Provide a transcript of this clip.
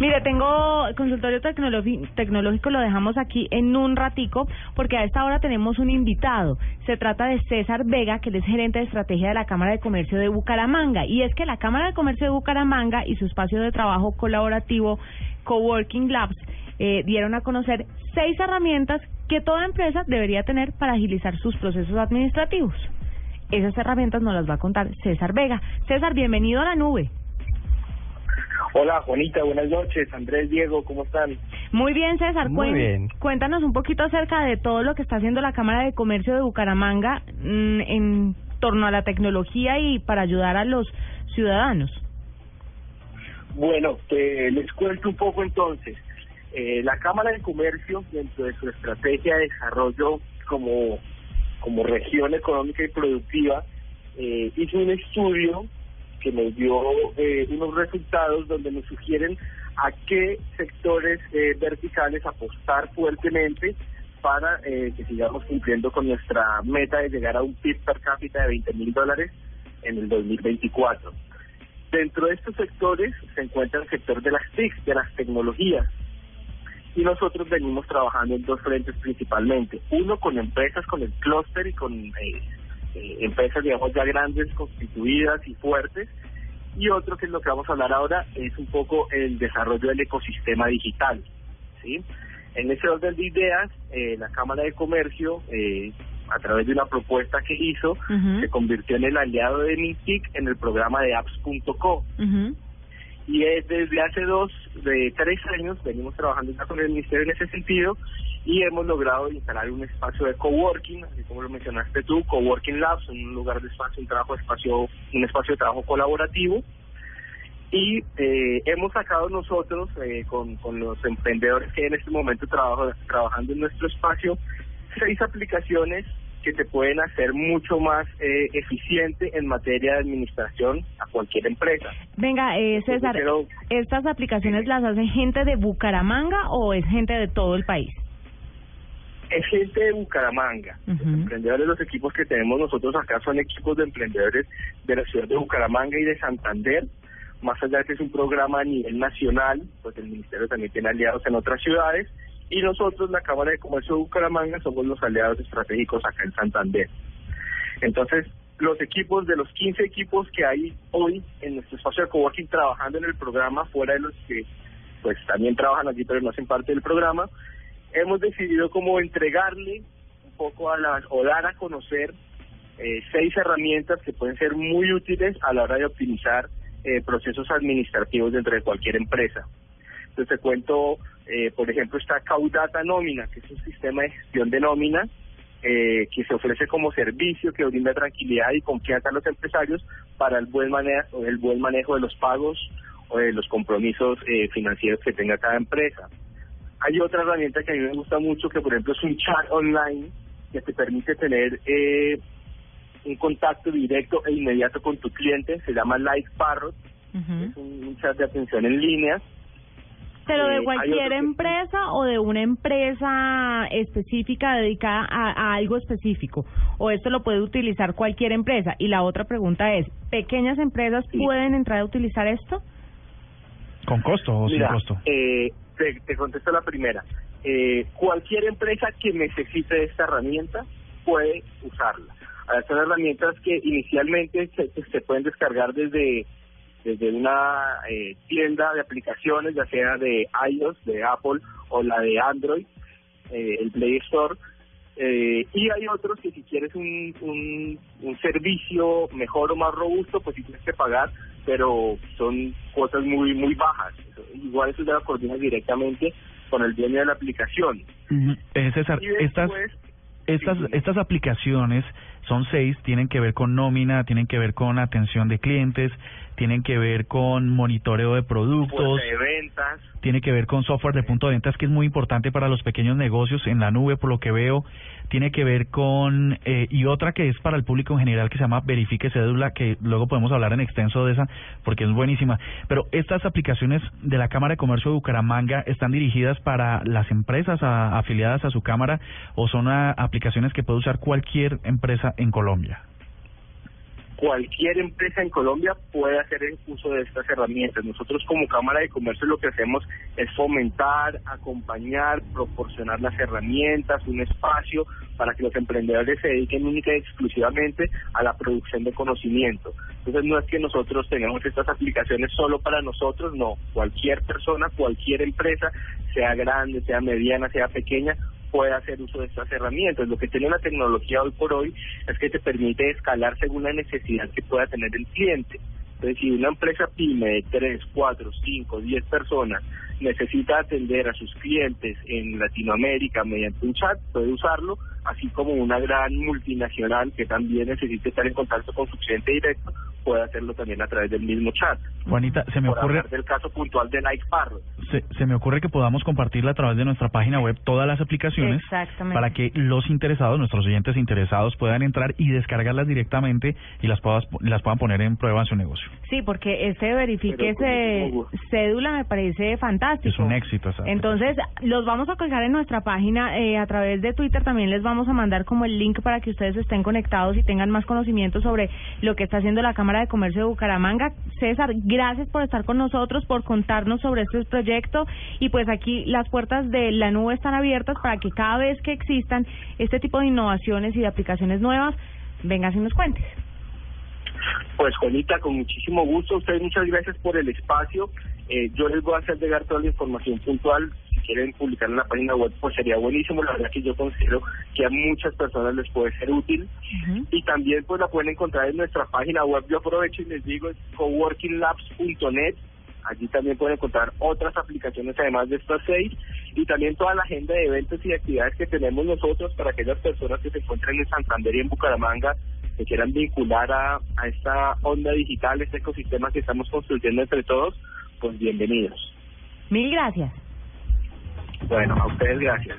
Mire, tengo consultorio tecnológi- tecnológico, lo dejamos aquí en un ratico, porque a esta hora tenemos un invitado. Se trata de César Vega, que él es gerente de estrategia de la Cámara de Comercio de Bucaramanga. Y es que la Cámara de Comercio de Bucaramanga y su espacio de trabajo colaborativo Coworking Labs eh, dieron a conocer seis herramientas que toda empresa debería tener para agilizar sus procesos administrativos. Esas herramientas nos las va a contar César Vega. César, bienvenido a la nube. Hola Juanita, buenas noches. Andrés, Diego, ¿cómo están? Muy bien, César. Muy bien. Cuéntanos un poquito acerca de todo lo que está haciendo la Cámara de Comercio de Bucaramanga mm, en torno a la tecnología y para ayudar a los ciudadanos. Bueno, te, les cuento un poco entonces. Eh, la Cámara de Comercio, dentro de su estrategia de desarrollo como, como región económica y productiva, eh, hizo un estudio que nos dio eh, unos resultados donde nos sugieren a qué sectores eh, verticales apostar fuertemente para eh, que sigamos cumpliendo con nuestra meta de llegar a un PIB per cápita de 20 mil dólares en el 2024. Dentro de estos sectores se encuentra el sector de las TIC, de las tecnologías. Y nosotros venimos trabajando en dos frentes principalmente. Uno con empresas, con el clúster y con eh, eh, empresas, digamos, ya grandes, constituidas y fuertes. Y otro, que es lo que vamos a hablar ahora, es un poco el desarrollo del ecosistema digital. ¿sí? En ese orden de ideas, eh, la Cámara de Comercio, eh, a través de una propuesta que hizo, se convirtió en el aliado de Mintic en el programa de apps.co. Ujú. Y es desde hace dos, de tres años, venimos trabajando ya con el Ministerio en ese sentido y hemos logrado instalar un espacio de coworking, así como lo mencionaste tú, Coworking Labs, un lugar de espacio, un trabajo, espacio, un espacio de trabajo colaborativo. Y eh, hemos sacado nosotros, eh, con, con los emprendedores que en este momento trabajo, trabajando en nuestro espacio, seis aplicaciones que te pueden hacer mucho más eh, eficiente en materia de administración a cualquier empresa. Venga, eh, César, ¿estas aplicaciones las hace gente de Bucaramanga o es gente de todo el país? Es gente de Bucaramanga. Los emprendedores, los equipos que tenemos nosotros acá son equipos de emprendedores de la ciudad de Bucaramanga y de Santander. Más allá de que es un programa a nivel nacional, pues el ministerio también tiene aliados en otras ciudades. Y nosotros, la Cámara de Comercio de Bucaramanga, somos los aliados estratégicos acá en Santander. Entonces, los equipos, de los 15 equipos que hay hoy en nuestro espacio de coworking trabajando en el programa, fuera de los que pues también trabajan allí pero no hacen parte del programa, hemos decidido como entregarle un poco a las, o dar a conocer eh, seis herramientas que pueden ser muy útiles a la hora de optimizar eh, procesos administrativos dentro de cualquier empresa. Entonces te cuento, eh, por ejemplo, está Caudata Nómina, que es un sistema de gestión de nómina eh, que se ofrece como servicio que brinda tranquilidad y confianza a los empresarios para el buen manejo, el buen manejo de los pagos o de los compromisos eh, financieros que tenga cada empresa. Hay otra herramienta que a mí me gusta mucho, que por ejemplo es un chat online que te permite tener eh, un contacto directo e inmediato con tu cliente, se llama Live Parrot, es un, un chat de atención en línea. ¿Pero Eh, de hay cualquier que- empresa o de una empresa específica dedicada a, a algo específico? ¿O esto lo puede utilizar cualquier empresa? Y la otra pregunta es, ¿pequeñas empresas Sí. pueden entrar a utilizar esto? ¿Con costo o Mira, sin costo? eh, te, te contesto la primera. Eh, cualquier empresa que necesite esta herramienta puede usarla. Ahora, son herramientas que inicialmente se, pueden descargar desde desde una eh, tienda de aplicaciones, ya sea de iOS, de Apple o la de Android, eh, el Play Store. Eh, y hay otros que si quieres un, un, un servicio mejor o más robusto, pues sí tienes que pagar, pero son cosas muy muy bajas. Igual eso ya lo coordinas directamente con el dueño de la aplicación. Eh, César, estas, estas, sí, sí. estas aplicaciones son seis, tienen que ver con nómina, tienen que ver con atención de clientes, tienen que ver con monitoreo de productos, de ventas. tiene que ver con software de punto de ventas que es muy importante para los pequeños negocios en la nube, por lo que veo, tiene que ver con, eh, y otra que es para el público en general que se llama Verifique Cédula, que luego podemos hablar en extenso de esa porque es buenísima. Pero estas aplicaciones de la Cámara de Comercio de Bucaramanga están dirigidas para las empresas a- afiliadas a su Cámara o son ah, aplicaciones que puede usar cualquier empresa en Colombia. cualquier empresa en Colombia puede hacer el uso de estas herramientas. Nosotros como Cámara de Comercio lo que hacemos es fomentar, acompañar, proporcionar las herramientas, un espacio para que los emprendedores se dediquen única y exclusivamente a la producción de conocimiento. Entonces no es que nosotros tengamos estas aplicaciones solo para nosotros, no. Cualquier persona, cualquier empresa, sea grande, sea mediana, sea pequeña, puede hacer uso de estas herramientas. Lo que tiene la tecnología hoy por hoy es que te permite escalar según la necesidad que pueda tener el cliente. Entonces, si una empresa pyme de 3, 4, 5, 10 personas necesita atender a sus clientes en Latinoamérica mediante un chat, puede usarlo, así como una gran multinacional que también necesite estar en contacto con su cliente directo, puede hacerlo también a través del mismo chat. Juanita, se me Por ocurre, del caso puntual de Nike Parrot. se, se me ocurre que podamos compartirla a través de nuestra página web todas las aplicaciones Exactamente. para que los interesados, nuestros oyentes interesados, puedan entrar y descargarlas directamente y las, puedas, las puedan poner en prueba en su negocio. Sí, porque este verifique ese cédula me parece fantástico. Es un éxito Entonces, los vamos a colgar en nuestra página eh, a través de Twitter. También les vamos a mandar como el link para que ustedes estén conectados y tengan más conocimiento sobre lo que está haciendo la Cámara de Comercio de Bucaramanga. César, gracias por estar con nosotros, por contarnos sobre este proyecto. Y pues aquí las puertas de la nube están abiertas para que cada vez que existan este tipo de innovaciones y de aplicaciones nuevas, vengas y nos cuentes. Pues Juanita, con muchísimo gusto. Ustedes muchas gracias por el espacio. Eh, yo les voy a hacer llegar toda la información puntual. Quieren publicar en la página web, pues sería buenísimo. La verdad que yo considero que a muchas personas les puede ser útil. Y también pues la pueden encontrar en nuestra página web. Yo aprovecho y les digo, es coworkinglabs.net. Allí también pueden encontrar otras aplicaciones además de estas seis y también toda la agenda de eventos y actividades que tenemos nosotros para aquellas personas que se encuentran en Santander y en Bucaramanga que quieran vincular a, a esta onda digital, este ecosistema que estamos construyendo entre todos, pues bienvenidos. Mil gracias. Bueno, a ustedes gracias.